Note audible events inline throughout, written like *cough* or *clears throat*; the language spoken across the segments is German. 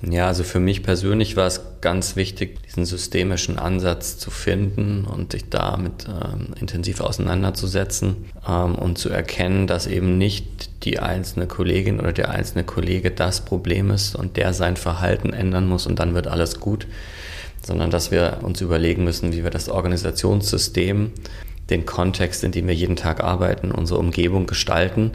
Ja, also für mich persönlich war es ganz wichtig, diesen systemischen Ansatz zu finden und sich damit ähm, intensiv auseinanderzusetzen ähm, und zu erkennen, dass eben nicht die einzelne Kollegin oder der einzelne Kollege das Problem ist und der sein Verhalten ändern muss und dann wird alles gut, sondern dass wir uns überlegen müssen, wie wir das Organisationssystem, den Kontext, in dem wir jeden Tag arbeiten, unsere Umgebung gestalten,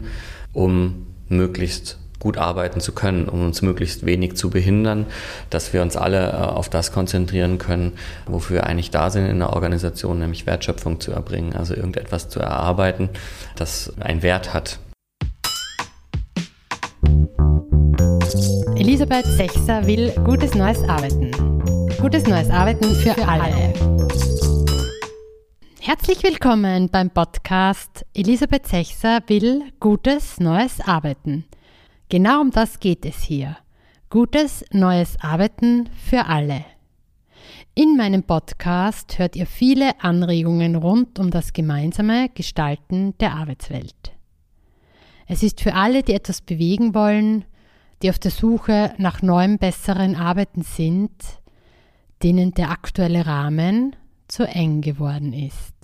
um möglichst gut arbeiten zu können, um uns möglichst wenig zu behindern, dass wir uns alle äh, auf das konzentrieren können, wofür wir eigentlich da sind in der Organisation, nämlich Wertschöpfung zu erbringen, also irgendetwas zu erarbeiten, das einen Wert hat. Elisabeth Sechser will gutes neues Arbeiten. Gutes neues Arbeiten für alle. Herzlich willkommen beim Podcast Elisabeth Sechser will gutes neues Arbeiten. Genau um das geht es hier. Gutes neues Arbeiten für alle. In meinem Podcast hört ihr viele Anregungen rund um das gemeinsame Gestalten der Arbeitswelt. Es ist für alle, die etwas bewegen wollen, die auf der Suche nach neuem, besseren Arbeiten sind, denen der aktuelle Rahmen zu eng geworden ist.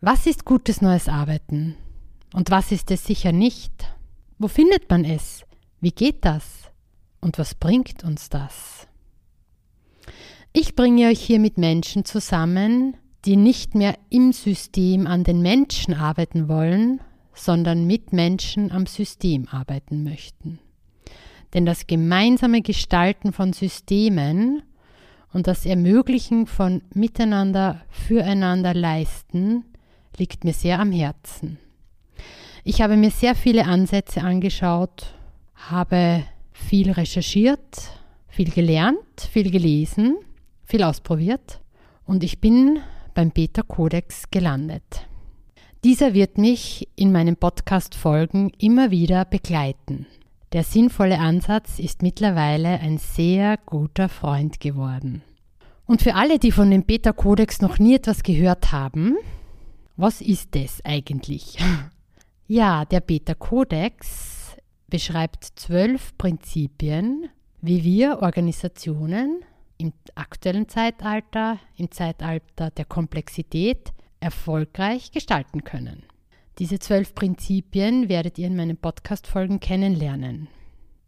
Was ist gutes neues Arbeiten? Und was ist es sicher nicht? Wo findet man es? Wie geht das? Und was bringt uns das? Ich bringe euch hier mit Menschen zusammen, die nicht mehr im System an den Menschen arbeiten wollen, sondern mit Menschen am System arbeiten möchten. Denn das gemeinsame Gestalten von Systemen und das Ermöglichen von Miteinander, Füreinander leisten liegt mir sehr am Herzen. Ich habe mir sehr viele Ansätze angeschaut, habe viel recherchiert, viel gelernt, viel gelesen, viel ausprobiert und ich bin beim Beta Kodex gelandet. Dieser wird mich in meinen Podcast-Folgen immer wieder begleiten. Der sinnvolle Ansatz ist mittlerweile ein sehr guter Freund geworden. Und für alle, die von dem Beta Kodex noch nie etwas gehört haben, was ist es eigentlich? *laughs* Ja, der Beta-Kodex beschreibt zwölf Prinzipien, wie wir Organisationen im aktuellen Zeitalter, im Zeitalter der Komplexität, erfolgreich gestalten können. Diese zwölf Prinzipien werdet ihr in meinen Podcast-Folgen kennenlernen.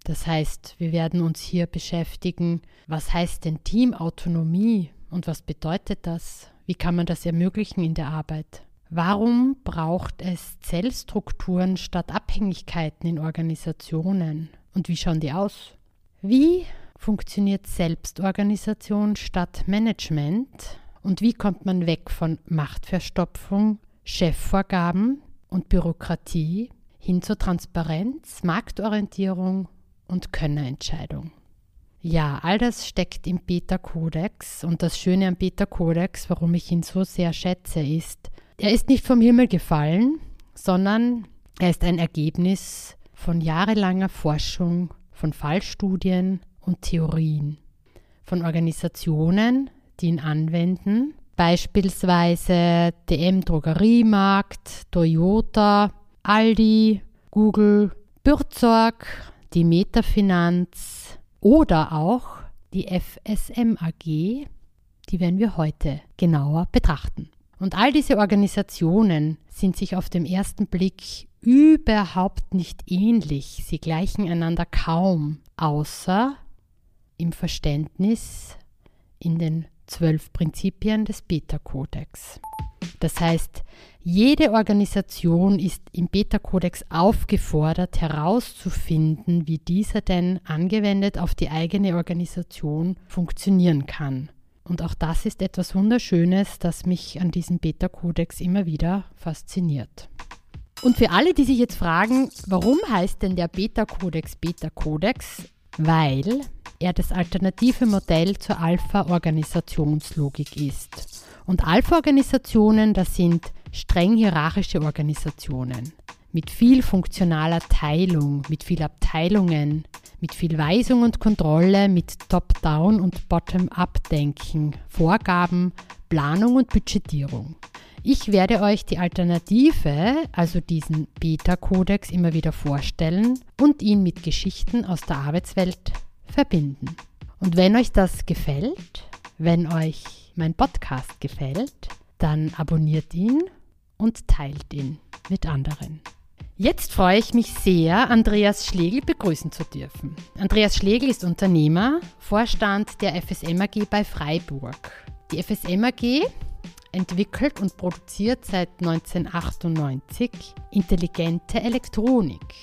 Das heißt, wir werden uns hier beschäftigen, was heißt denn Teamautonomie und was bedeutet das? Wie kann man das ermöglichen in der Arbeit? Warum braucht es Zellstrukturen statt Abhängigkeiten in Organisationen? Und wie schauen die aus? Wie funktioniert Selbstorganisation statt Management? Und wie kommt man weg von Machtverstopfung, Chefvorgaben und Bürokratie hin zur Transparenz, Marktorientierung und Könnerentscheidung? Ja, all das steckt im Beta-Kodex und das Schöne am Beta-Kodex, warum ich ihn so sehr schätze, ist, er ist nicht vom Himmel gefallen, sondern er ist ein Ergebnis von jahrelanger Forschung, von Fallstudien und Theorien, von Organisationen, die ihn anwenden, beispielsweise DM Drogeriemarkt, Toyota, Aldi, Google, Bürzorg, die Metafinanz oder auch die FSM AG, die werden wir heute genauer betrachten. Und all diese Organisationen sind sich auf den ersten Blick überhaupt nicht ähnlich. Sie gleichen einander kaum, außer im Verständnis in den zwölf Prinzipien des Beta-Kodex. Das heißt, jede Organisation ist im Beta-Kodex aufgefordert herauszufinden, wie dieser denn angewendet auf die eigene Organisation funktionieren kann. Und auch das ist etwas Wunderschönes, das mich an diesem Beta-Kodex immer wieder fasziniert. Und für alle, die sich jetzt fragen, warum heißt denn der Beta-Kodex Beta-Kodex? Weil er das alternative Modell zur Alpha-Organisationslogik ist. Und Alpha-Organisationen, das sind streng hierarchische Organisationen mit viel funktionaler Teilung, mit viel Abteilungen, mit viel Weisung und Kontrolle, mit Top-Down und Bottom-Up-Denken, Vorgaben, Planung und Budgetierung. Ich werde euch die Alternative, also diesen Beta-Kodex, immer wieder vorstellen und ihn mit Geschichten aus der Arbeitswelt verbinden. Und wenn euch das gefällt, wenn euch mein Podcast gefällt, dann abonniert ihn und teilt ihn mit anderen. Jetzt freue ich mich sehr, Andreas Schlegel begrüßen zu dürfen. Andreas Schlegel ist Unternehmer, Vorstand der FSM AG bei Freiburg. Die FSM AG entwickelt und produziert seit 1998 intelligente Elektronik.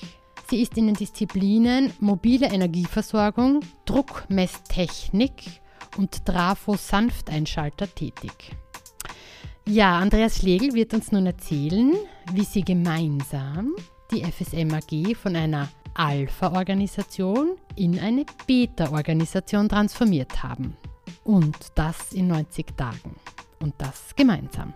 Sie ist in den Disziplinen mobile Energieversorgung, Druckmesstechnik und Trafo-Sanfteinschalter tätig. Ja, Andreas Schlegel wird uns nun erzählen, wie sie gemeinsam die FSM AG von einer Alpha-Organisation in eine Beta-Organisation transformiert haben. Und das in 90 Tagen. Und das gemeinsam.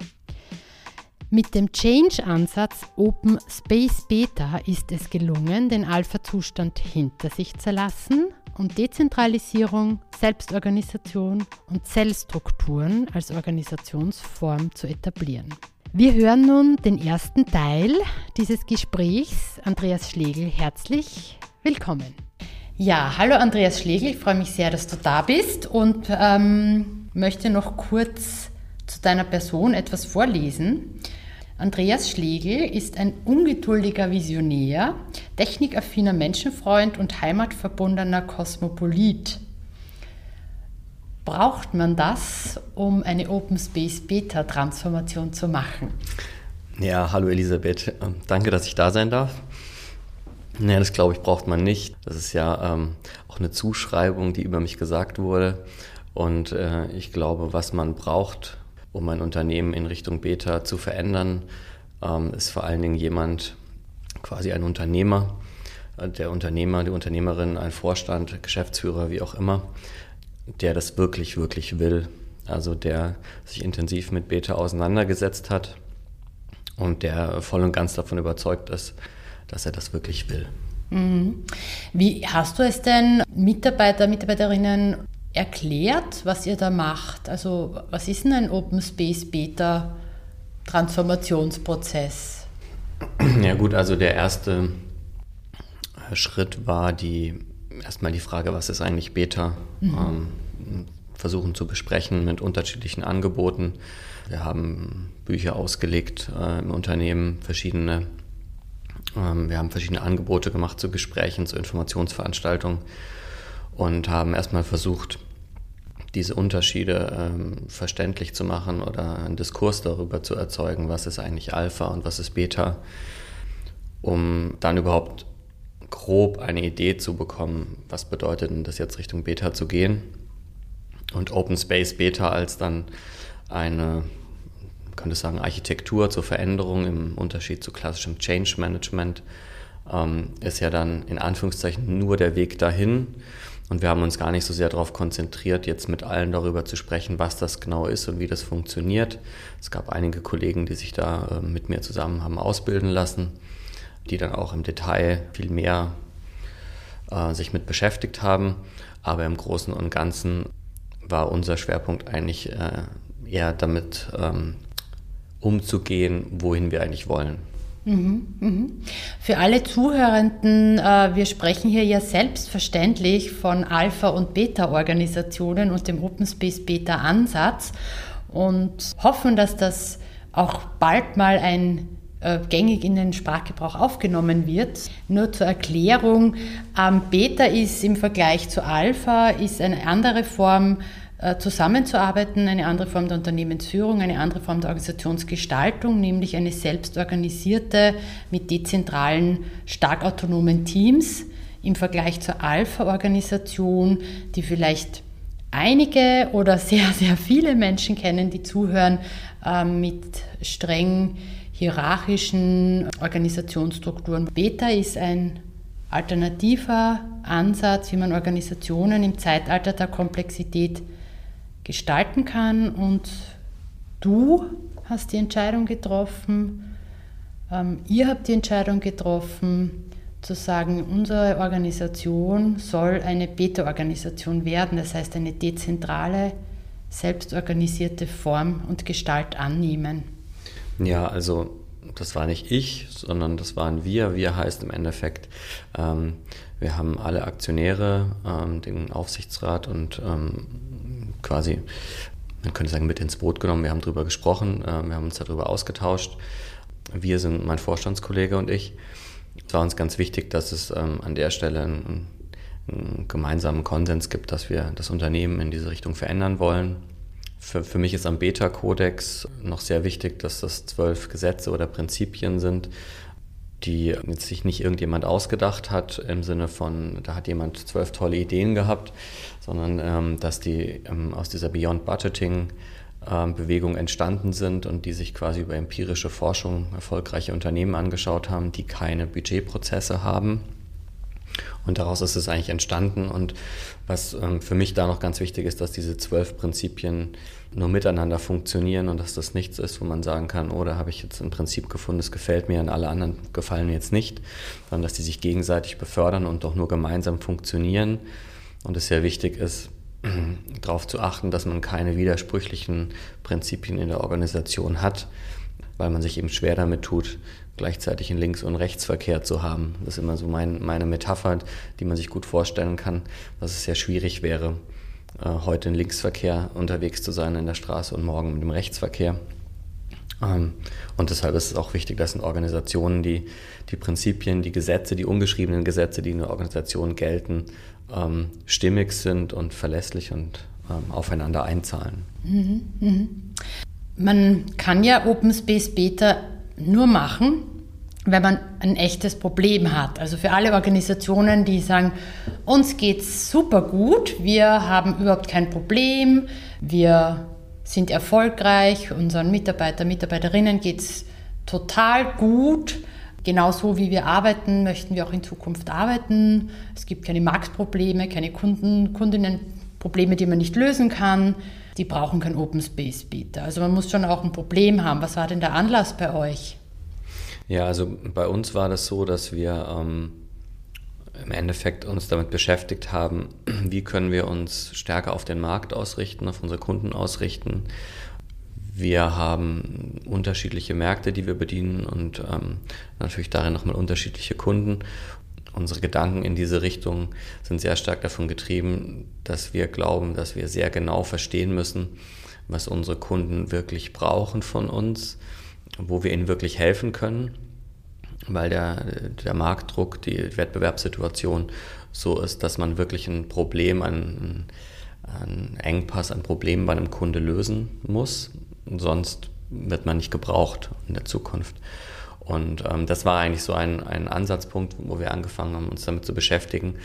Mit dem Change-Ansatz Open Space Beta ist es gelungen, den Alpha-Zustand hinter sich zu lassen und Dezentralisierung, Selbstorganisation und Zellstrukturen als Organisationsform zu etablieren. Wir hören nun den ersten Teil dieses Gesprächs. Andreas Schlegel, herzlich willkommen. Ja, hallo Andreas Schlegel, ich freue mich sehr, dass du da bist und ähm, möchte noch kurz zu deiner Person etwas vorlesen. Andreas Schlegel ist ein ungeduldiger Visionär, technikaffiner Menschenfreund und heimatverbundener Kosmopolit. Braucht man das, um eine Open Space Beta Transformation zu machen? Ja, hallo Elisabeth, ähm, danke, dass ich da sein darf. Ja, das glaube ich, braucht man nicht. Das ist ja ähm, auch eine Zuschreibung, die über mich gesagt wurde. Und äh, ich glaube, was man braucht, um ein Unternehmen in Richtung Beta zu verändern, ähm, ist vor allen Dingen jemand, quasi ein Unternehmer, äh, der Unternehmer, die Unternehmerin, ein Vorstand, Geschäftsführer, wie auch immer, der das wirklich, wirklich will. Also der sich intensiv mit Beta auseinandergesetzt hat und der voll und ganz davon überzeugt ist, dass er das wirklich will. Mhm. Wie hast du es denn Mitarbeiter, Mitarbeiterinnen erklärt, was ihr da macht? Also was ist denn ein Open Space Beta Transformationsprozess? Ja gut, also der erste Schritt war die erstmal die Frage, was ist eigentlich Beta? Mhm. Ähm, versuchen zu besprechen mit unterschiedlichen Angeboten. Wir haben Bücher ausgelegt äh, im Unternehmen, verschiedene. Ähm, wir haben verschiedene Angebote gemacht zu Gesprächen, zu Informationsveranstaltungen und haben erstmal versucht, diese Unterschiede ähm, verständlich zu machen oder einen Diskurs darüber zu erzeugen, was ist eigentlich Alpha und was ist Beta, um dann überhaupt grob eine Idee zu bekommen, was bedeutet denn das jetzt Richtung Beta zu gehen. Und Open Space Beta als dann eine, man könnte sagen, Architektur zur Veränderung im Unterschied zu klassischem Change Management ähm, ist ja dann in Anführungszeichen nur der Weg dahin. Und wir haben uns gar nicht so sehr darauf konzentriert, jetzt mit allen darüber zu sprechen, was das genau ist und wie das funktioniert. Es gab einige Kollegen, die sich da äh, mit mir zusammen haben ausbilden lassen die dann auch im Detail viel mehr äh, sich mit beschäftigt haben. Aber im Großen und Ganzen war unser Schwerpunkt eigentlich äh, eher damit ähm, umzugehen, wohin wir eigentlich wollen. Mhm, mhm. Für alle Zuhörenden, äh, wir sprechen hier ja selbstverständlich von Alpha- und Beta-Organisationen und dem Open Space Beta-Ansatz und hoffen, dass das auch bald mal ein äh, gängig in den Sprachgebrauch aufgenommen wird. Nur zur Erklärung, ähm, Beta ist im Vergleich zu Alpha ist eine andere Form zusammenzuarbeiten, eine andere Form der Unternehmensführung, eine andere Form der Organisationsgestaltung, nämlich eine selbstorganisierte mit dezentralen, stark autonomen Teams im Vergleich zur Alpha-Organisation, die vielleicht einige oder sehr, sehr viele Menschen kennen, die zuhören, ähm, mit streng hierarchischen Organisationsstrukturen. Beta ist ein alternativer Ansatz, wie man Organisationen im Zeitalter der Komplexität gestalten kann. Und du hast die Entscheidung getroffen, ähm, ihr habt die Entscheidung getroffen, zu sagen, unsere Organisation soll eine Beta-Organisation werden, das heißt eine dezentrale, selbstorganisierte Form und Gestalt annehmen. Ja, also das war nicht ich, sondern das waren wir. Wir heißt im Endeffekt, ähm, Wir haben alle Aktionäre, ähm, den Aufsichtsrat und ähm, quasi, man könnte sagen, mit ins Boot genommen. Wir haben darüber gesprochen, äh, wir haben uns darüber ausgetauscht. Wir sind mein Vorstandskollege und ich. Es war uns ganz wichtig, dass es ähm, an der Stelle einen, einen gemeinsamen Konsens gibt, dass wir das Unternehmen in diese Richtung verändern wollen. Für, für mich ist am Beta-Kodex noch sehr wichtig, dass das zwölf Gesetze oder Prinzipien sind, die sich nicht irgendjemand ausgedacht hat, im Sinne von, da hat jemand zwölf tolle Ideen gehabt, sondern ähm, dass die ähm, aus dieser Beyond Budgeting ähm, Bewegung entstanden sind und die sich quasi über empirische Forschung erfolgreiche Unternehmen angeschaut haben, die keine Budgetprozesse haben. Und daraus ist es eigentlich entstanden. Und was ähm, für mich da noch ganz wichtig ist, dass diese zwölf Prinzipien nur miteinander funktionieren und dass das nichts ist, wo man sagen kann, oh, da habe ich jetzt ein Prinzip gefunden, das gefällt mir und alle anderen gefallen mir jetzt nicht, sondern dass die sich gegenseitig befördern und doch nur gemeinsam funktionieren. Und es sehr wichtig ist, *clears throat* darauf zu achten, dass man keine widersprüchlichen Prinzipien in der Organisation hat, weil man sich eben schwer damit tut, gleichzeitig einen Links- und Rechtsverkehr zu haben. Das ist immer so mein, meine Metapher, die man sich gut vorstellen kann, dass es sehr schwierig wäre, äh, heute im Linksverkehr unterwegs zu sein in der Straße und morgen mit dem Rechtsverkehr. Ähm, und deshalb ist es auch wichtig, dass in Organisationen die, die Prinzipien, die Gesetze, die ungeschriebenen Gesetze, die in der Organisation gelten, ähm, stimmig sind und verlässlich und ähm, aufeinander einzahlen. Mhm, mh. Man kann ja Open Space Beta nur machen, wenn man ein echtes Problem hat. Also für alle Organisationen, die sagen, uns geht es super gut, wir haben überhaupt kein Problem, wir sind erfolgreich, unseren Mitarbeiter, Mitarbeiterinnen geht es total gut. Genauso wie wir arbeiten, möchten wir auch in Zukunft arbeiten. Es gibt keine Marktprobleme, keine Kunden, Kundinnenprobleme, die man nicht lösen kann. Die brauchen kein Open Space Beta. Also man muss schon auch ein Problem haben. Was war denn der Anlass bei euch? Ja, also bei uns war das so, dass wir ähm, im Endeffekt uns damit beschäftigt haben, *clears throat* wie können wir uns stärker auf den Markt ausrichten, auf unsere Kunden ausrichten. Wir haben unterschiedliche Märkte, die wir bedienen und ähm, natürlich darin nochmal unterschiedliche Kunden. Unsere Gedanken in diese Richtung sind sehr stark davon getrieben, dass wir glauben, dass wir sehr genau verstehen müssen, was unsere Kunden wirklich brauchen von uns wo wir ihnen wirklich helfen können, weil der, der Marktdruck, die Wettbewerbssituation so ist, dass man wirklich ein Problem, ein, ein Engpass, ein Problem bei einem Kunde lösen muss. Sonst wird man nicht gebraucht in der Zukunft. Und ähm, das war eigentlich so ein, ein Ansatzpunkt, wo wir angefangen haben, uns damit zu beschäftigen,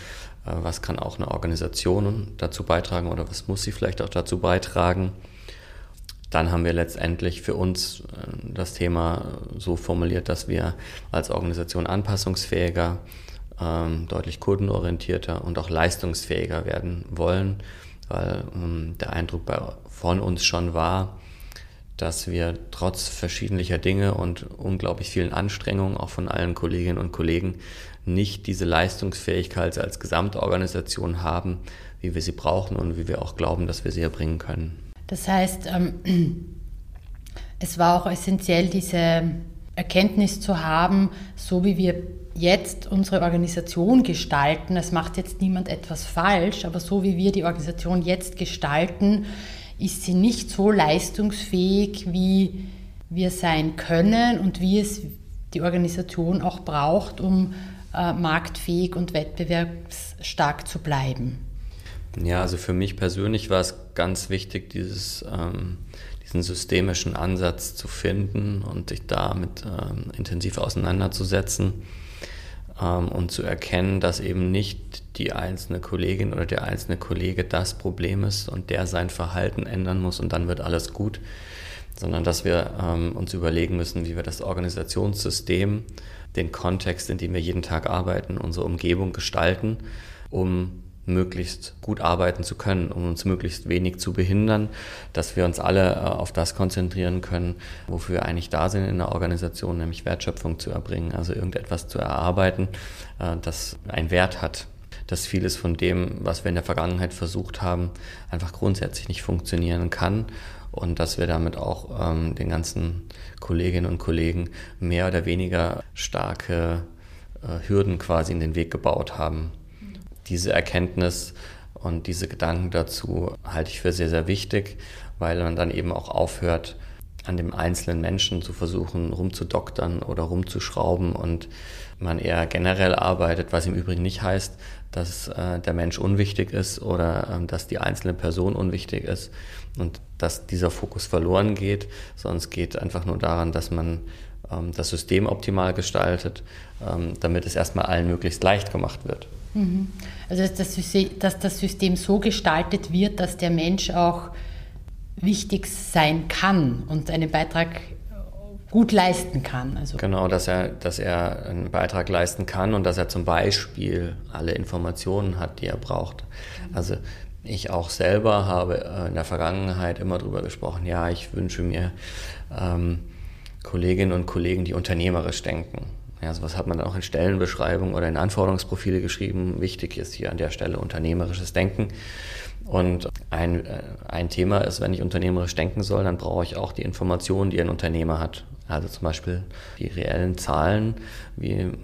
äh, was kann auch eine Organisation dazu beitragen oder was muss sie vielleicht auch dazu beitragen, dann haben wir letztendlich für uns äh, das Thema so formuliert, dass wir als Organisation anpassungsfähiger, ähm, deutlich kundenorientierter und auch leistungsfähiger werden wollen, weil ähm, der Eindruck bei, von uns schon war, dass wir trotz verschiedenlicher Dinge und unglaublich vielen Anstrengungen auch von allen Kolleginnen und Kollegen nicht diese Leistungsfähigkeit als Gesamtorganisation haben, wie wir sie brauchen und wie wir auch glauben, dass wir sie erbringen können. Das heißt, ähm, *clears throat* es war auch essentiell, diese Erkenntnis zu haben, so wie wir jetzt unsere Organisation gestalten, es macht jetzt niemand etwas falsch, aber so wie wir die Organisation jetzt gestalten, ist sie nicht so leistungsfähig, wie wir sein können und wie es die Organisation auch braucht, um äh, marktfähig und wettbewerbsstark zu bleiben. Ja, also für mich persönlich war es ganz wichtig, dieses, ähm, diesen systemischen Ansatz zu finden und sich damit ähm, intensiv auseinanderzusetzen und zu erkennen, dass eben nicht die einzelne Kollegin oder der einzelne Kollege das Problem ist und der sein Verhalten ändern muss und dann wird alles gut, sondern dass wir ähm, uns überlegen müssen, wie wir das Organisationssystem, den Kontext, in dem wir jeden Tag arbeiten, unsere Umgebung gestalten, um möglichst gut arbeiten zu können, um uns möglichst wenig zu behindern, dass wir uns alle äh, auf das konzentrieren können, wofür wir eigentlich da sind in der Organisation, nämlich Wertschöpfung zu erbringen, also irgendetwas zu erarbeiten, äh, das einen Wert hat dass vieles von dem, was wir in der Vergangenheit versucht haben, einfach grundsätzlich nicht funktionieren kann und dass wir damit auch ähm, den ganzen Kolleginnen und Kollegen mehr oder weniger starke äh, Hürden quasi in den Weg gebaut haben diese Erkenntnis und diese Gedanken dazu halte ich für sehr, sehr wichtig, weil man dann eben auch aufhört, an dem einzelnen Menschen zu versuchen, rumzudoktern oder rumzuschrauben und man eher generell arbeitet, was im Übrigen nicht heißt, dass äh, der Mensch unwichtig ist oder äh, dass die einzelne Person unwichtig ist und dass dieser Fokus verloren geht, sondern es geht einfach nur daran, dass man ähm, das System optimal gestaltet, ähm, damit es erstmal allen möglichst leicht gemacht wird. Mhm. Also dass das, System, dass das System so gestaltet wird, dass der Mensch auch wichtig sein kann und einen Beitrag gut leisten kann. Also genau, dass er, dass er einen Beitrag leisten kann und dass er zum Beispiel alle Informationen hat, die er braucht. Also ich auch selber habe äh, in der Vergangenheit immer darüber gesprochen, ja, ich wünsche mir ähm, Kolleginnen und Kollegen, die unternehmerisch denken. Ja, sowas hat man dann auch in Stellenbeschreibungen oder in Anforderungsprofile geschrieben. Wichtig ist hier an der Stelle unternehmerisches Denken. Und ein, äh, ein Thema ist, wenn ich unternehmerisch denken soll, dann brauche ich auch die Informationen, die ein Unternehmer hat. Also zum Beispiel die reellen Zahlen, wie ein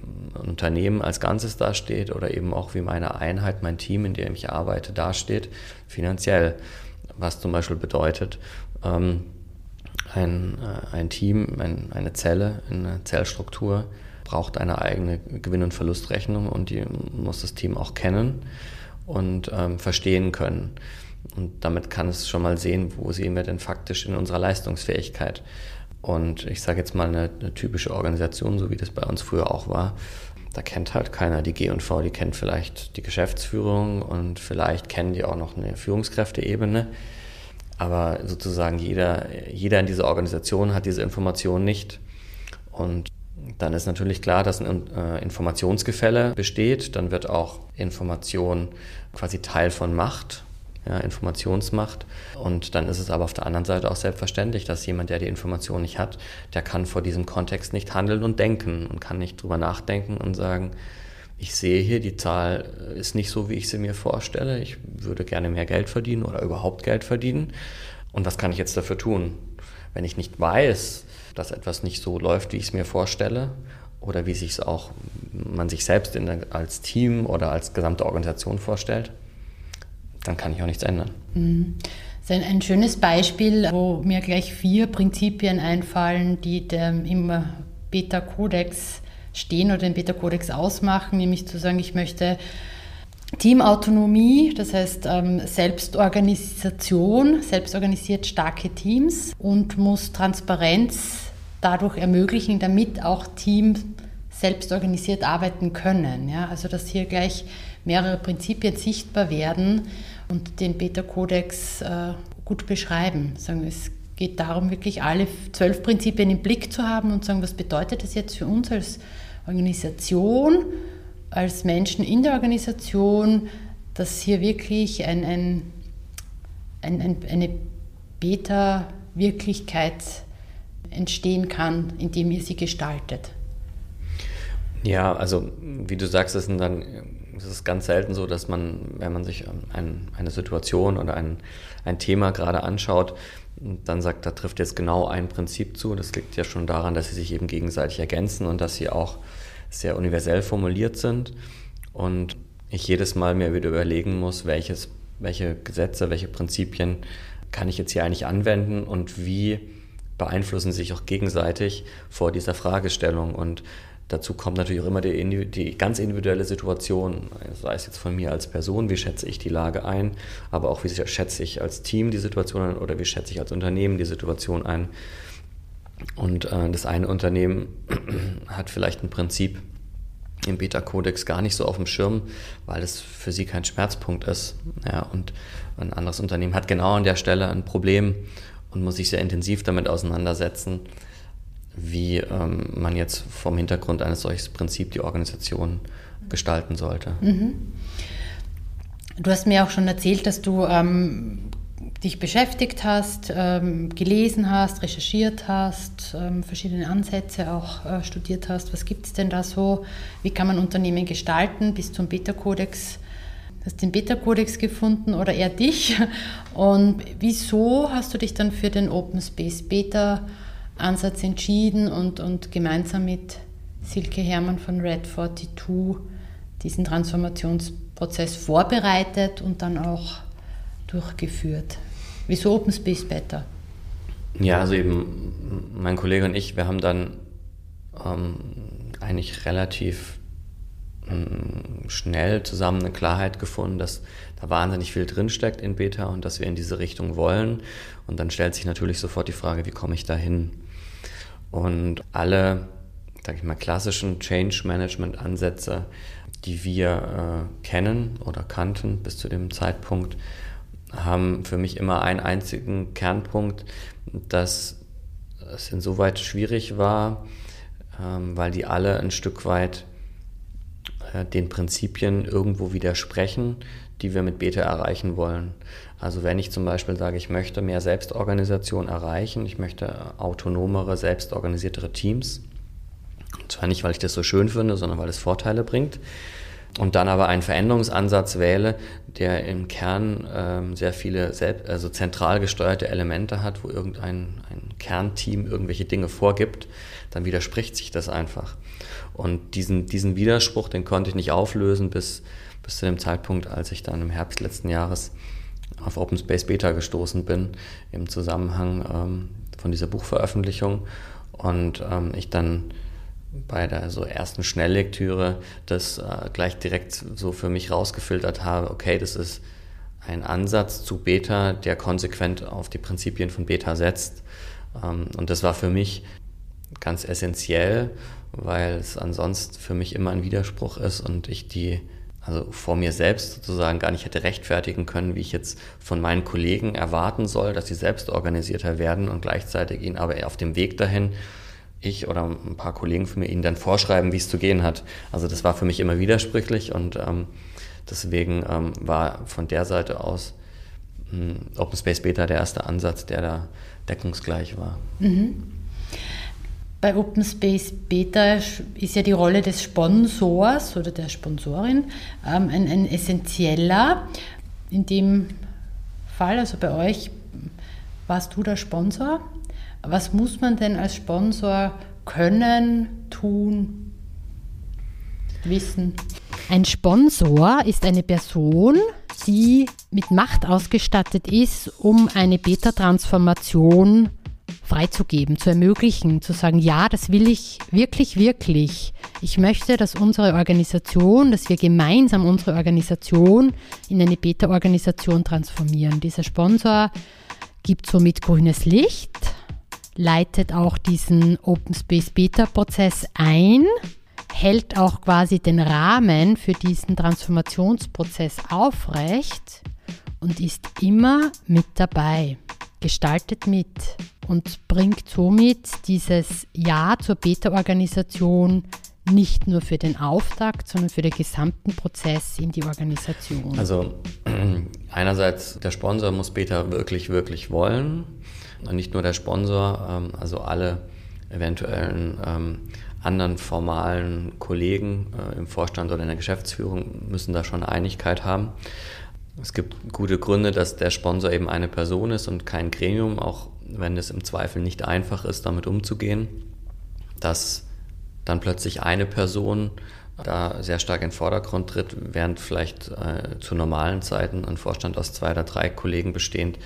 Unternehmen als Ganzes dasteht oder eben auch wie meine Einheit, mein Team, in dem ich arbeite, dasteht, finanziell. Was zum Beispiel bedeutet, ähm, ein, äh, ein Team, ein, eine Zelle, eine Zellstruktur braucht eine eigene Gewinn- und Verlustrechnung und die muss das Team auch kennen und ähm, verstehen können. Und damit kann es schon mal sehen, wo sehen wir denn faktisch in unserer Leistungsfähigkeit. Und ich sage jetzt mal eine, eine, typische Organisation, so wie das bei uns früher auch war, da kennt halt keiner die G&V, die kennt vielleicht die Geschäftsführung und vielleicht kennen die auch noch eine Führungskräfteebene. Aber sozusagen jeder, jeder in dieser Organisation hat diese Information nicht. Und dann ist natürlich klar, dass ein äh, Informationsgefälle besteht. Dann wird auch Information quasi Teil von Macht, ja, Informationsmacht. Und dann ist es aber auf der anderen Seite auch selbstverständlich, dass jemand, der die Information nicht hat, der kann vor diesem Kontext nicht handeln und denken und kann nicht drüber nachdenken und sagen, ich sehe hier, die Zahl ist nicht so, wie ich sie mir vorstelle. Ich würde gerne mehr Geld verdienen oder überhaupt Geld verdienen. Und was kann ich jetzt dafür tun? Wenn ich nicht weiß, dass etwas nicht so läuft, wie ich es mir vorstelle oder wie sich auch man sich selbst in, als Team oder als gesamte Organisation vorstellt, dann kann ich auch nichts ändern. Mhm. Das ist ein, ein schönes Beispiel, wo mir gleich vier Prinzipien einfallen, die dem, im Beta-Kodex stehen oder den Beta-Kodex ausmachen, nämlich zu sagen, ich möchte Teamautonomie, das heißt ähm, Selbstorganisation, selbstorganisiert starke Teams und muss Transparenz dadurch ermöglichen, damit auch Teams selbst organisiert arbeiten können. Ja? Also dass hier gleich mehrere Prinzipien sichtbar werden und den Beta-Kodex äh, gut beschreiben. Sagen, es geht darum, wirklich alle zwölf Prinzipien im Blick zu haben und sagen, was bedeutet das jetzt für uns als Organisation, als Menschen in der Organisation, dass hier wirklich ein, ein, ein, ein eine Beta-Wirklichkeit entstehen kann, indem ihr sie gestaltet. Ja, also wie du sagst, ist, dann, es ist ganz selten so, dass man, wenn man sich ein, eine Situation oder ein, ein Thema gerade anschaut, dann sagt, da trifft jetzt genau ein Prinzip zu. Das liegt ja schon daran, dass sie sich eben gegenseitig ergänzen und dass sie auch sehr universell formuliert sind. Und ich jedes Mal mir wieder überlegen muss, welches, welche Gesetze, welche Prinzipien kann ich jetzt hier eigentlich anwenden und wie beeinflussen sich auch gegenseitig vor dieser Fragestellung. Und dazu kommt natürlich auch immer die, die, ganz individuelle Situation, sei es jetzt von mir als Person, wie schätze ich die Lage ein, aber auch wie schätze ich als Team die Situation ein oder wie schätze ich als Unternehmen die Situation ein. Und äh, das eine Unternehmen *clears throat* hat vielleicht ein Prinzip im Beta-Kodex gar nicht so auf dem Schirm, weil es für sie kein Schmerzpunkt ist. Ja, und ein anderes Unternehmen hat genau an der Stelle ein Problem und muss sich sehr intensiv damit auseinandersetzen, wie ähm, man jetzt vom Hintergrund eines solchen Prinzips die Organisation gestalten sollte. Mhm. Du hast mir auch schon erzählt, dass du ähm, dich beschäftigt hast, ähm, gelesen hast, recherchiert hast, ähm, verschiedene Ansätze auch äh, studiert hast. Was gibt es denn da so? Wie kann man Unternehmen gestalten bis zum Beta-Kodex? Hast den Beta-Kodex gefunden oder eher dich? Und wieso hast du dich dann für den Open Space Beta-Ansatz entschieden und, und gemeinsam mit Silke Hermann von Red 42 diesen Transformationsprozess vorbereitet und dann auch durchgeführt. Wieso Open Space Beta? Ja, also eben mein Kollege und ich, wir haben dann ähm, eigentlich relativ ähm, schnell zusammen eine Klarheit gefunden, dass da wahnsinnig viel drinsteckt in Beta und dass wir in diese Richtung wollen. Und dann stellt sich natürlich sofort die Frage, wie komme ich da hin? Und alle, sag ich mal, klassischen Change Management Ansätze, die wir äh, kennen oder kannten bis zu dem Zeitpunkt, haben für mich immer einen einzigen Kernpunkt, dass es insoweit schwierig war, ähm, weil die alle ein Stück weit äh, den Prinzipien irgendwo widersprechen, die wir mit Beta erreichen wollen. Also wenn ich zum Beispiel sage, ich möchte mehr Selbstorganisation erreichen, ich möchte autonomere, selbstorganisiertere Teams, und zwar nicht, weil ich das so schön finde, sondern weil es Vorteile bringt, und dann aber einen Veränderungsansatz wähle, der im Kern ähm, sehr viele selbst, also zentral gesteuerte Elemente hat, wo irgendein ein Kernteam irgendwelche Dinge vorgibt, dann widerspricht sich das einfach. Und diesen, diesen Widerspruch, den konnte ich nicht auflösen bis, bis zu dem Zeitpunkt, als ich dann im Herbst letzten Jahres auf Open Space Beta gestoßen bin, im Zusammenhang ähm, von dieser Buchveröffentlichung. Und ähm, ich dann bei der so ersten Schnelllektüre das äh, gleich direkt so für mich rausgefiltert habe, okay, das ist ein Ansatz zu Beta, der konsequent auf die Prinzipien von Beta setzt. Ähm, und das war für mich ganz essentiell, weil es ansonsten für mich immer ein Widerspruch ist und ich die also vor mir selbst sozusagen gar nicht hätte rechtfertigen können, wie ich jetzt von meinen Kollegen erwarten soll, dass sie selbst organisierter werden und gleichzeitig ihnen aber auf dem Weg dahin ich oder ein paar Kollegen von mir ihnen dann vorschreiben, wie es zu gehen hat. Also das war für mich immer widersprüchlich und ähm, deswegen ähm, war von der Seite aus ähm, Open Space Beta der erste Ansatz, der da deckungsgleich war. Mhm. Bei Open Space Beta ist ja die Rolle des Sponsors oder der Sponsorin ähm, ein, ein essentieller. In dem Fall, also bei euch, warst du der Sponsor? Was muss man denn als Sponsor können, tun, wissen? Ein Sponsor ist eine Person, die mit Macht ausgestattet ist, um eine Beta-Transformation freizugeben, zu ermöglichen, zu sagen, ja, das will ich wirklich, wirklich. Ich möchte, dass unsere Organisation, dass wir gemeinsam unsere Organisation in eine Beta-Organisation transformieren. Dieser Sponsor gibt somit grünes Licht leitet auch diesen Open Space Beta Prozess ein, hält auch quasi den Rahmen für diesen Transformationsprozess aufrecht und ist immer mit dabei, gestaltet mit und bringt somit dieses Ja zur Beta-Organisation nicht nur für den Auftakt, sondern für den gesamten Prozess in die Organisation. Also *clears throat* einerseits, der Sponsor muss Beta wirklich, wirklich wollen. Und nicht nur der Sponsor, ähm, also alle eventuellen ähm, anderen formalen Kollegen äh, im Vorstand oder in der Geschäftsführung müssen da schon Einigkeit haben. Es gibt gute Gründe, dass der Sponsor eben eine Person ist und kein Gremium, auch wenn es im Zweifel nicht einfach ist, damit umzugehen, dass dann plötzlich eine Person da sehr stark in den Vordergrund tritt, während vielleicht äh, zu normalen Zeiten ein Vorstand aus zwei oder drei Kollegen bestehend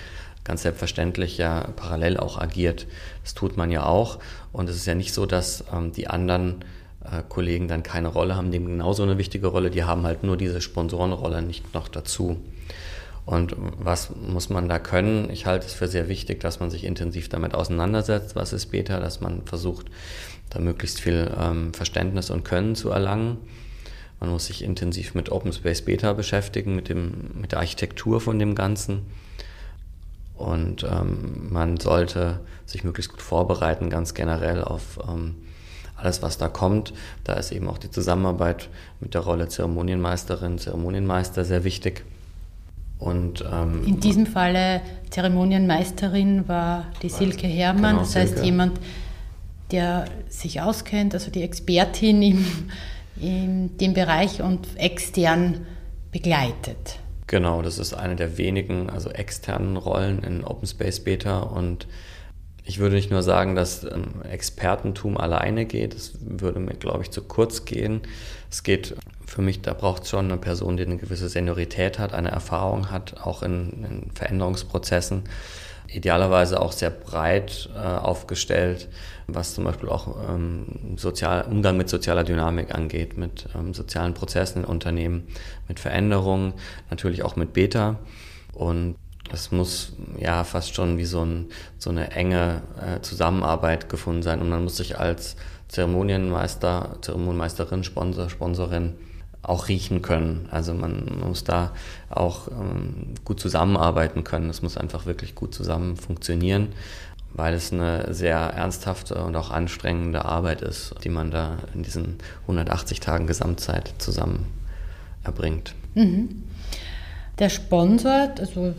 ganz selbstverständlich ja parallel auch agiert. Das tut man ja auch. Und es ist ja nicht so, dass ähm, die anderen äh, Kollegen dann keine Rolle haben, die genauso eine wichtige Rolle, die haben halt nur diese Sponsorenrolle nicht noch dazu. Und was muss man da können? Ich halte es für sehr wichtig, dass man sich intensiv damit auseinandersetzt, was ist Beta, dass man versucht, da möglichst viel ähm, Verständnis und Können zu erlangen. Man muss sich intensiv mit Open Space Beta beschäftigen, mit, dem, mit der Architektur von dem Ganzen. Und ähm, man sollte sich möglichst gut vorbereiten, ganz generell auf ähm, alles, was da kommt. Da ist eben auch die Zusammenarbeit mit der Rolle Zeremonienmeisterin, Zeremonienmeister sehr wichtig. Und, ähm, In diesem Falle Zeremonienmeisterin war die Silke Herrmann, genau, das heißt Silke. jemand, der sich auskennt, also die Expertin im, in dem Bereich und extern begleitet. Genau, das ist eine der wenigen, also externen Rollen in Open Space Beta und ich würde nicht nur sagen, dass Expertentum alleine geht, das würde mir, glaube ich, zu kurz gehen. Es geht für mich, da braucht es schon eine Person, die eine gewisse Seniorität hat, eine Erfahrung hat, auch in, in Veränderungsprozessen. Idealerweise auch sehr breit äh, aufgestellt, was zum Beispiel auch ähm, sozial, Umgang mit sozialer Dynamik angeht, mit ähm, sozialen Prozessen in Unternehmen, mit Veränderungen, natürlich auch mit Beta. Und es muss ja fast schon wie so, ein, so eine enge äh, Zusammenarbeit gefunden sein. Und man muss sich als Zeremonienmeister, Zeremonienmeisterin, Sponsor, Sponsorin auch riechen können. Also man muss da auch ähm, gut zusammenarbeiten können. Es muss einfach wirklich gut zusammen funktionieren, weil es eine sehr ernsthafte und auch anstrengende Arbeit ist, die man da in diesen 180 Tagen Gesamtzeit zusammen erbringt. Mhm. Der Sponsor, also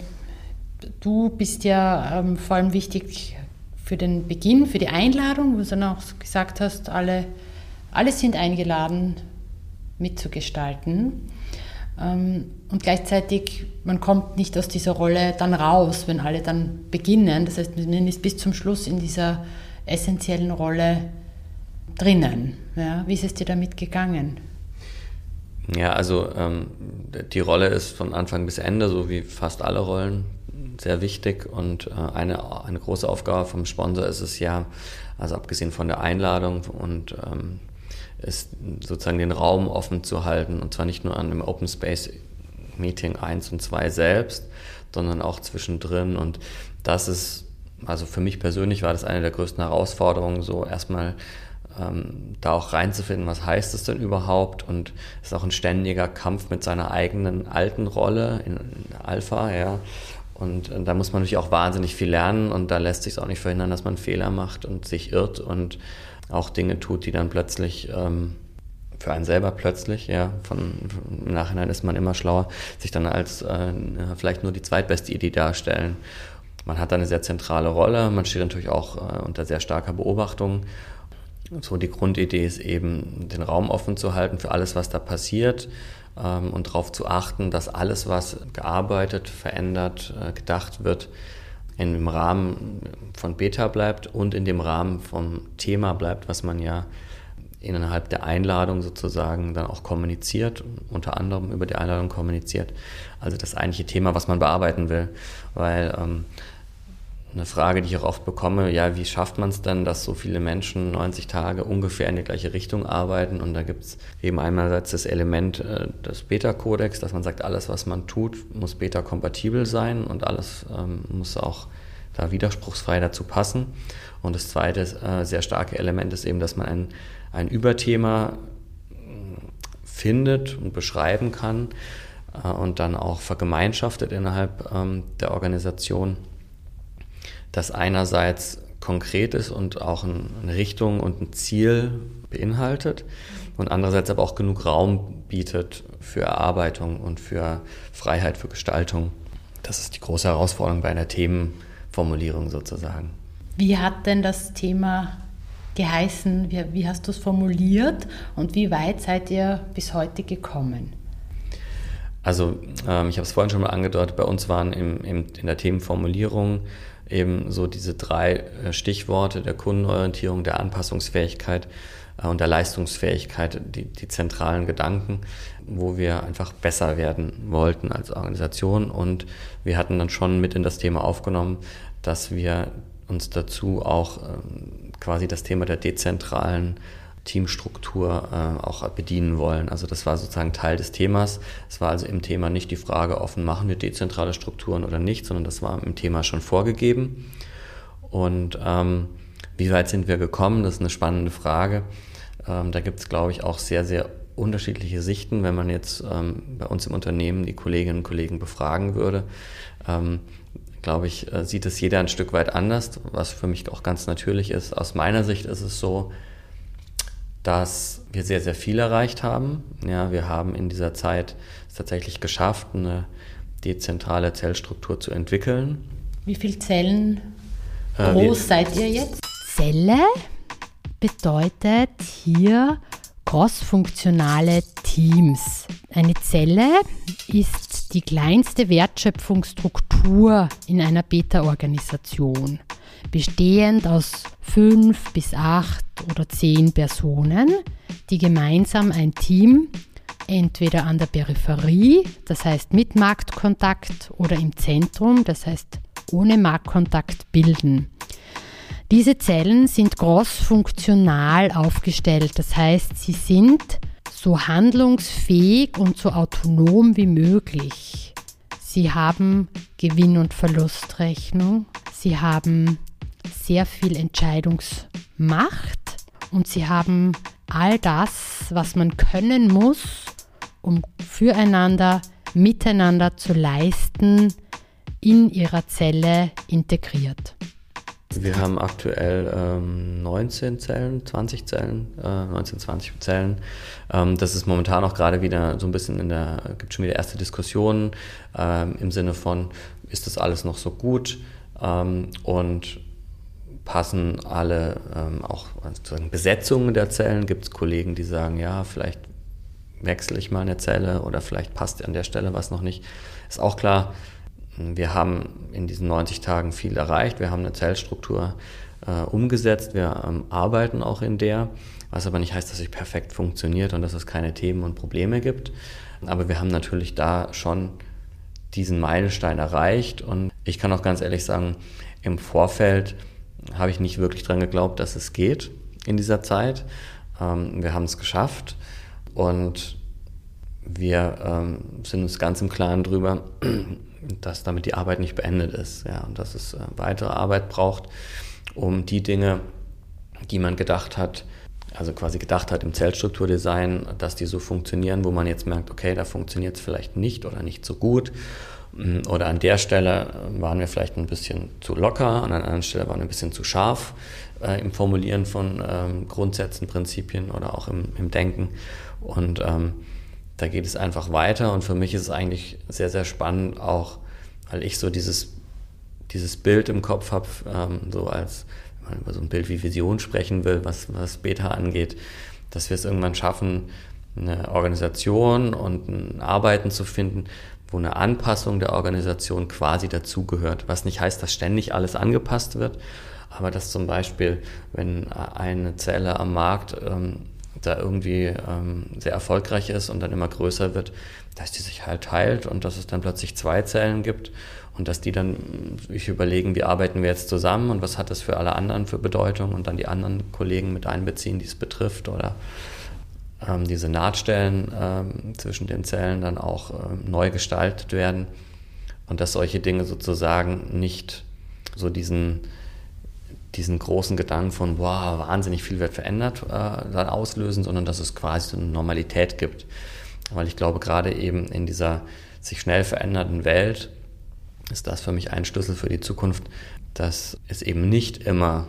du bist ja ähm, vor allem wichtig für den Beginn, für die Einladung, wo du dann auch gesagt hast, alle, alle sind eingeladen, mitzugestalten. Ähm, und gleichzeitig, man kommt nicht aus dieser Rolle dann raus, wenn alle dann beginnen. Das heißt, man ist bis zum Schluss in dieser essentiellen Rolle drinnen. Ja, wie ist es dir damit gegangen? Ja, also ähm, die Rolle ist von Anfang bis Ende, so wie fast alle Rollen, sehr wichtig. Und äh, eine, eine große Aufgabe vom Sponsor ist es ja, also abgesehen von der Einladung und ähm, ist sozusagen den Raum offen zu halten und zwar nicht nur an dem Open Space Meeting 1 und 2 selbst, sondern auch zwischendrin. Und das ist, also für mich persönlich war das eine der größten Herausforderungen, so erstmal ähm, da auch reinzufinden, was heißt es denn überhaupt? Und es ist auch ein ständiger Kampf mit seiner eigenen alten Rolle in, in Alpha, ja, und äh, da muss man natürlich auch wahnsinnig viel lernen und da lässt sich es auch nicht verhindern, dass man Fehler macht und sich irrt. Und auch Dinge tut, die dann plötzlich ähm, für einen selber plötzlich, ja, von, im Nachhinein ist man immer schlauer, sich dann als äh, vielleicht nur die zweitbeste Idee darstellen. Man hat dann eine sehr zentrale Rolle, man steht natürlich auch äh, unter sehr starker Beobachtung. So die Grundidee ist eben, den Raum offen zu halten für alles, was da passiert ähm, und darauf zu achten, dass alles, was gearbeitet, verändert, äh, gedacht wird, in dem Rahmen von Beta bleibt und in dem Rahmen vom Thema bleibt, was man ja innerhalb der Einladung sozusagen dann auch kommuniziert, unter anderem über die Einladung kommuniziert. Also das eigentliche Thema, was man bearbeiten will. Weil ähm, eine Frage, die ich auch oft bekomme, ja, wie schafft man es denn, dass so viele Menschen 90 Tage ungefähr in die gleiche Richtung arbeiten? Und da gibt es eben einerseits das Element äh, des Beta-Kodex, dass man sagt, alles, was man tut, muss beta-kompatibel sein und alles ähm, muss auch da widerspruchsfrei dazu passen. Und das zweite äh, sehr starke Element ist eben, dass man ein, ein Überthema äh, findet und beschreiben kann äh, und dann auch vergemeinschaftet innerhalb ähm, der Organisation das einerseits konkret ist und auch eine Richtung und ein Ziel beinhaltet und andererseits aber auch genug Raum bietet für Erarbeitung und für Freiheit, für Gestaltung. Das ist die große Herausforderung bei einer Themenformulierung sozusagen. Wie hat denn das Thema geheißen? Wie, wie hast du es formuliert und wie weit seid ihr bis heute gekommen? Also ähm, ich habe es vorhin schon mal angedeutet, bei uns waren im, im, in der Themenformulierung eben so diese drei äh, Stichworte der Kundenorientierung, der Anpassungsfähigkeit äh, und der Leistungsfähigkeit, die, die zentralen Gedanken, wo wir einfach besser werden wollten als Organisation. Und wir hatten dann schon mit in das Thema aufgenommen, dass wir uns dazu auch ähm, quasi das Thema der dezentralen Teamstruktur äh, auch bedienen wollen. Also das war sozusagen Teil des Themas. Es war also im Thema nicht die Frage offen, machen wir dezentrale Strukturen oder nicht, sondern das war im Thema schon vorgegeben. Und ähm, wie weit sind wir gekommen? Das ist eine spannende Frage. Ähm, da gibt es, glaube ich, auch sehr, sehr unterschiedliche Sichten. Wenn man jetzt ähm, bei uns im Unternehmen die Kolleginnen und Kollegen befragen würde, ähm, glaube ich, äh, sieht es jeder ein Stück weit anders, was für mich auch ganz natürlich ist. Aus meiner Sicht ist es so, dass wir sehr, sehr viel erreicht haben. Ja, wir haben in dieser Zeit es tatsächlich geschafft, eine dezentrale Zellstruktur zu entwickeln. Wie viele Zellen äh, groß seid ihr jetzt? Zelle bedeutet hier crossfunktionale Teams. Eine Zelle ist die kleinste Wertschöpfungsstruktur in einer Beta-Organisation bestehend aus fünf bis acht oder zehn Personen, die gemeinsam ein Team entweder an der Peripherie, das heißt mit Marktkontakt, oder im Zentrum, das heißt ohne Marktkontakt bilden. Diese Zellen sind großfunktional aufgestellt, das heißt, sie sind so handlungsfähig und so autonom wie möglich. Sie haben Gewinn- und Verlustrechnung, sie haben sehr viel Entscheidungsmacht und sie haben all das, was man können muss, um füreinander, miteinander zu leisten, in ihrer Zelle integriert. Wir haben aktuell ähm, 19 Zellen, 20 Zellen, äh, 19, 20 Zellen. Ähm, das ist momentan auch gerade wieder so ein bisschen in der, gibt schon wieder erste Diskussionen ähm, im Sinne von, ist das alles noch so gut ähm, und passen alle ähm, auch sozusagen Besetzungen der Zellen. Gibt es Kollegen, die sagen, ja, vielleicht wechsle ich mal eine Zelle oder vielleicht passt an der Stelle was noch nicht. Ist auch klar, wir haben in diesen 90 Tagen viel erreicht. Wir haben eine Zellstruktur äh, umgesetzt. Wir ähm, arbeiten auch in der, was aber nicht heißt, dass sie perfekt funktioniert und dass es keine Themen und Probleme gibt. Aber wir haben natürlich da schon diesen Meilenstein erreicht und ich kann auch ganz ehrlich sagen, im Vorfeld habe ich nicht wirklich dran geglaubt, dass es geht in dieser Zeit. Ähm, wir haben es geschafft und wir ähm, sind uns ganz im Klaren darüber, dass damit die Arbeit nicht beendet ist ja, und dass es äh, weitere Arbeit braucht, um die Dinge, die man gedacht hat, also quasi gedacht hat im Zellstrukturdesign, dass die so funktionieren, wo man jetzt merkt, okay, da funktioniert es vielleicht nicht oder nicht so gut. Mm, oder an der Stelle waren wir vielleicht ein bisschen zu locker, an einer anderen Stelle waren wir ein bisschen zu scharf äh, im Formulieren von ähm, Grundsätzen, Prinzipien oder auch im, im Denken. Und ähm, da geht es einfach weiter und für mich ist es eigentlich sehr, sehr spannend, auch weil ich so dieses, dieses Bild im Kopf habe, ähm, so als, wenn man über so ein Bild wie Vision sprechen will, was, was Beta angeht, dass wir es irgendwann schaffen, eine Organisation und ein Arbeiten zu finden, wo eine Anpassung der Organisation quasi dazugehört. Was nicht heißt, dass ständig alles angepasst wird, aber dass zum Beispiel, wenn eine Zelle am Markt ähm, da irgendwie ähm, sehr erfolgreich ist und dann immer größer wird, dass die sich halt teilt und dass es dann plötzlich zwei Zellen gibt und dass die dann sich überlegen, wie arbeiten wir jetzt zusammen und was hat das für alle anderen für Bedeutung und dann die anderen Kollegen mit einbeziehen, die es betrifft oder ähm, diese Nahtstellen ähm, zwischen den Zellen dann auch ähm, neu gestaltet werden und dass solche Dinge sozusagen nicht so diesen diesen großen Gedanken von, wow, wahnsinnig viel wird verändert, äh, dann auslösen, sondern dass es quasi so eine Normalität gibt. Weil ich glaube, gerade eben in dieser sich schnell verändernden Welt ist das für mich ein Schlüssel für die Zukunft, dass es eben nicht immer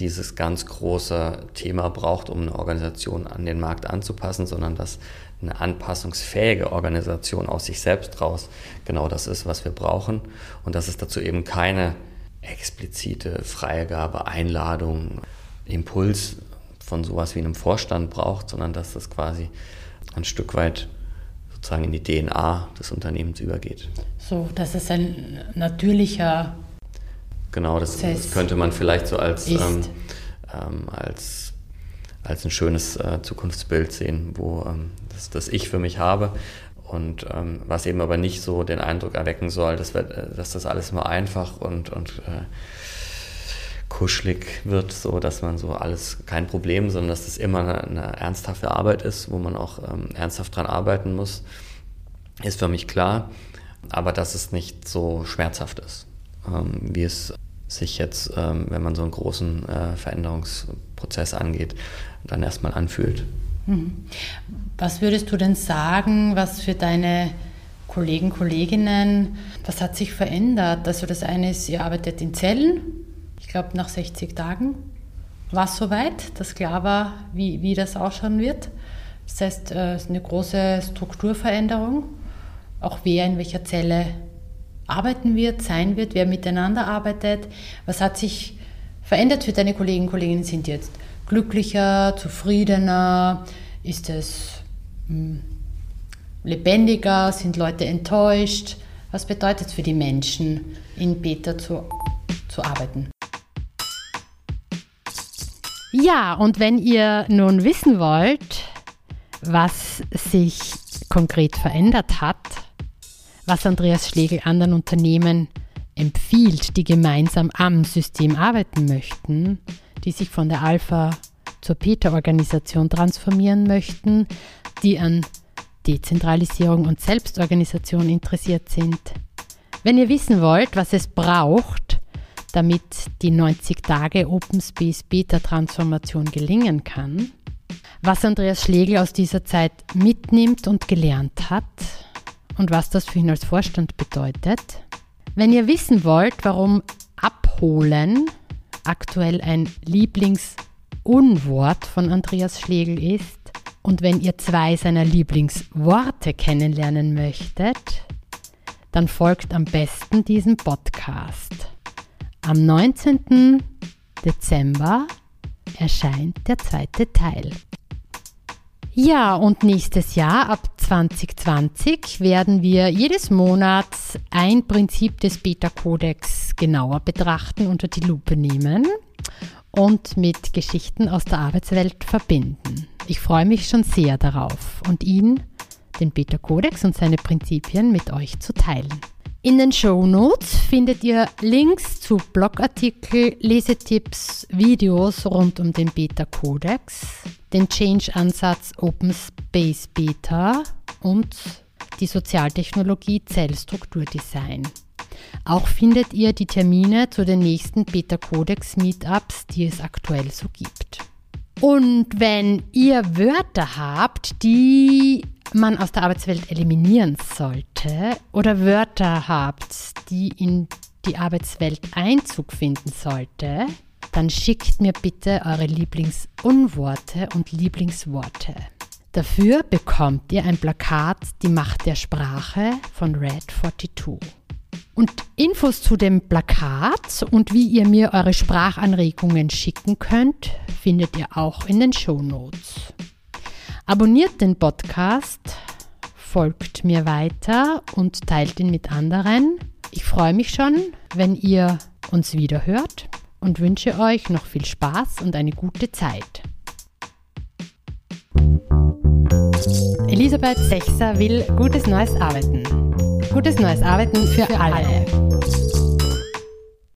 dieses ganz große Thema braucht, um eine Organisation an den Markt anzupassen, sondern dass eine anpassungsfähige Organisation aus sich selbst raus genau das ist, was wir brauchen und dass es dazu eben keine explizite Freigabe, Einladung, Impuls von sowas wie einem Vorstand braucht, sondern dass das quasi ein Stück weit sozusagen in die DNA des Unternehmens übergeht. So, dass es ein natürlicher Genau, das, das könnte man vielleicht so als, ähm, ähm, als, als ein schönes äh, Zukunftsbild sehen, wo ähm, das, das ich für mich habe. Und ähm, was eben aber nicht so den Eindruck erwecken soll, dass, wir, äh, dass das alles nur einfach und, und äh, kuschelig wird, so dass man so alles kein Problem, sondern dass das immer eine, eine ernsthafte Arbeit ist, wo man auch ähm, ernsthaft dran arbeiten muss, ist für mich klar. Aber dass es nicht so schmerzhaft ist, ähm, wie es sich jetzt, ähm, wenn man so einen großen äh, Veränderungsprozess angeht, dann erstmal anfühlt. Mhm. Was würdest du denn sagen, was für deine Kollegen, Kolleginnen, was hat sich verändert? Also das eine ist, ihr arbeitet in Zellen, ich glaube nach 60 Tagen war es soweit, dass klar war, wie, wie das ausschauen wird. Das heißt, äh, es ist eine große Strukturveränderung, auch wer in welcher Zelle arbeiten wird, sein wird, wer miteinander arbeitet. Was hat sich verändert für deine Kollegen Kolleginnen? Sind jetzt glücklicher, zufriedener? Ist es hm, lebendiger? Sind Leute enttäuscht? Was bedeutet es für die Menschen, in Beta zu, zu arbeiten? Ja, und wenn ihr nun wissen wollt, was sich konkret verändert hat, was Andreas Schlegel anderen Unternehmen empfiehlt, die gemeinsam am System arbeiten möchten, die sich von der Alpha zur Beta-Organisation transformieren möchten, die an Dezentralisierung und Selbstorganisation interessiert sind. Wenn ihr wissen wollt, was es braucht, damit die 90 Tage Open Space Beta Transformation gelingen kann, was Andreas Schlegel aus dieser Zeit mitnimmt und gelernt hat und was das für ihn als Vorstand bedeutet. Wenn ihr wissen wollt, warum abholen aktuell ein Lieblingsunwort von Andreas Schlegel ist und wenn ihr zwei seiner Lieblingsworte kennenlernen möchtet, dann folgt am besten diesem Podcast. Am 19. Dezember erscheint der zweite Teil. Ja, und nächstes Jahr, ab 2020, werden wir jedes Monat ein Prinzip des Beta-Kodex genauer betrachten, unter die Lupe nehmen und mit Geschichten aus der Arbeitswelt verbinden. Ich freue mich schon sehr darauf und ihn, den Beta-Kodex und seine Prinzipien mit euch zu teilen. In den Show Notes findet ihr Links zu Blogartikel, Lesetipps, Videos rund um den Beta-Kodex, den Change-Ansatz Open Space Beta und die Sozialtechnologie Zellstrukturdesign. Auch findet ihr die Termine zu den nächsten Beta-Codex-Meetups, die es aktuell so gibt. Und wenn ihr Wörter habt, die man aus der Arbeitswelt eliminieren sollte oder Wörter habt, die in die Arbeitswelt Einzug finden sollte, dann schickt mir bitte eure Lieblingsunworte und Lieblingsworte. Dafür bekommt ihr ein Plakat Die Macht der Sprache von Red 42. Und Infos zu dem Plakat und wie ihr mir eure Sprachanregungen schicken könnt, findet ihr auch in den Show Notes. Abonniert den Podcast, folgt mir weiter und teilt ihn mit anderen. Ich freue mich schon, wenn ihr uns wieder hört und wünsche euch noch viel Spaß und eine gute Zeit. Elisabeth Sechser will gutes neues Arbeiten. Gutes neues Arbeiten für, alle.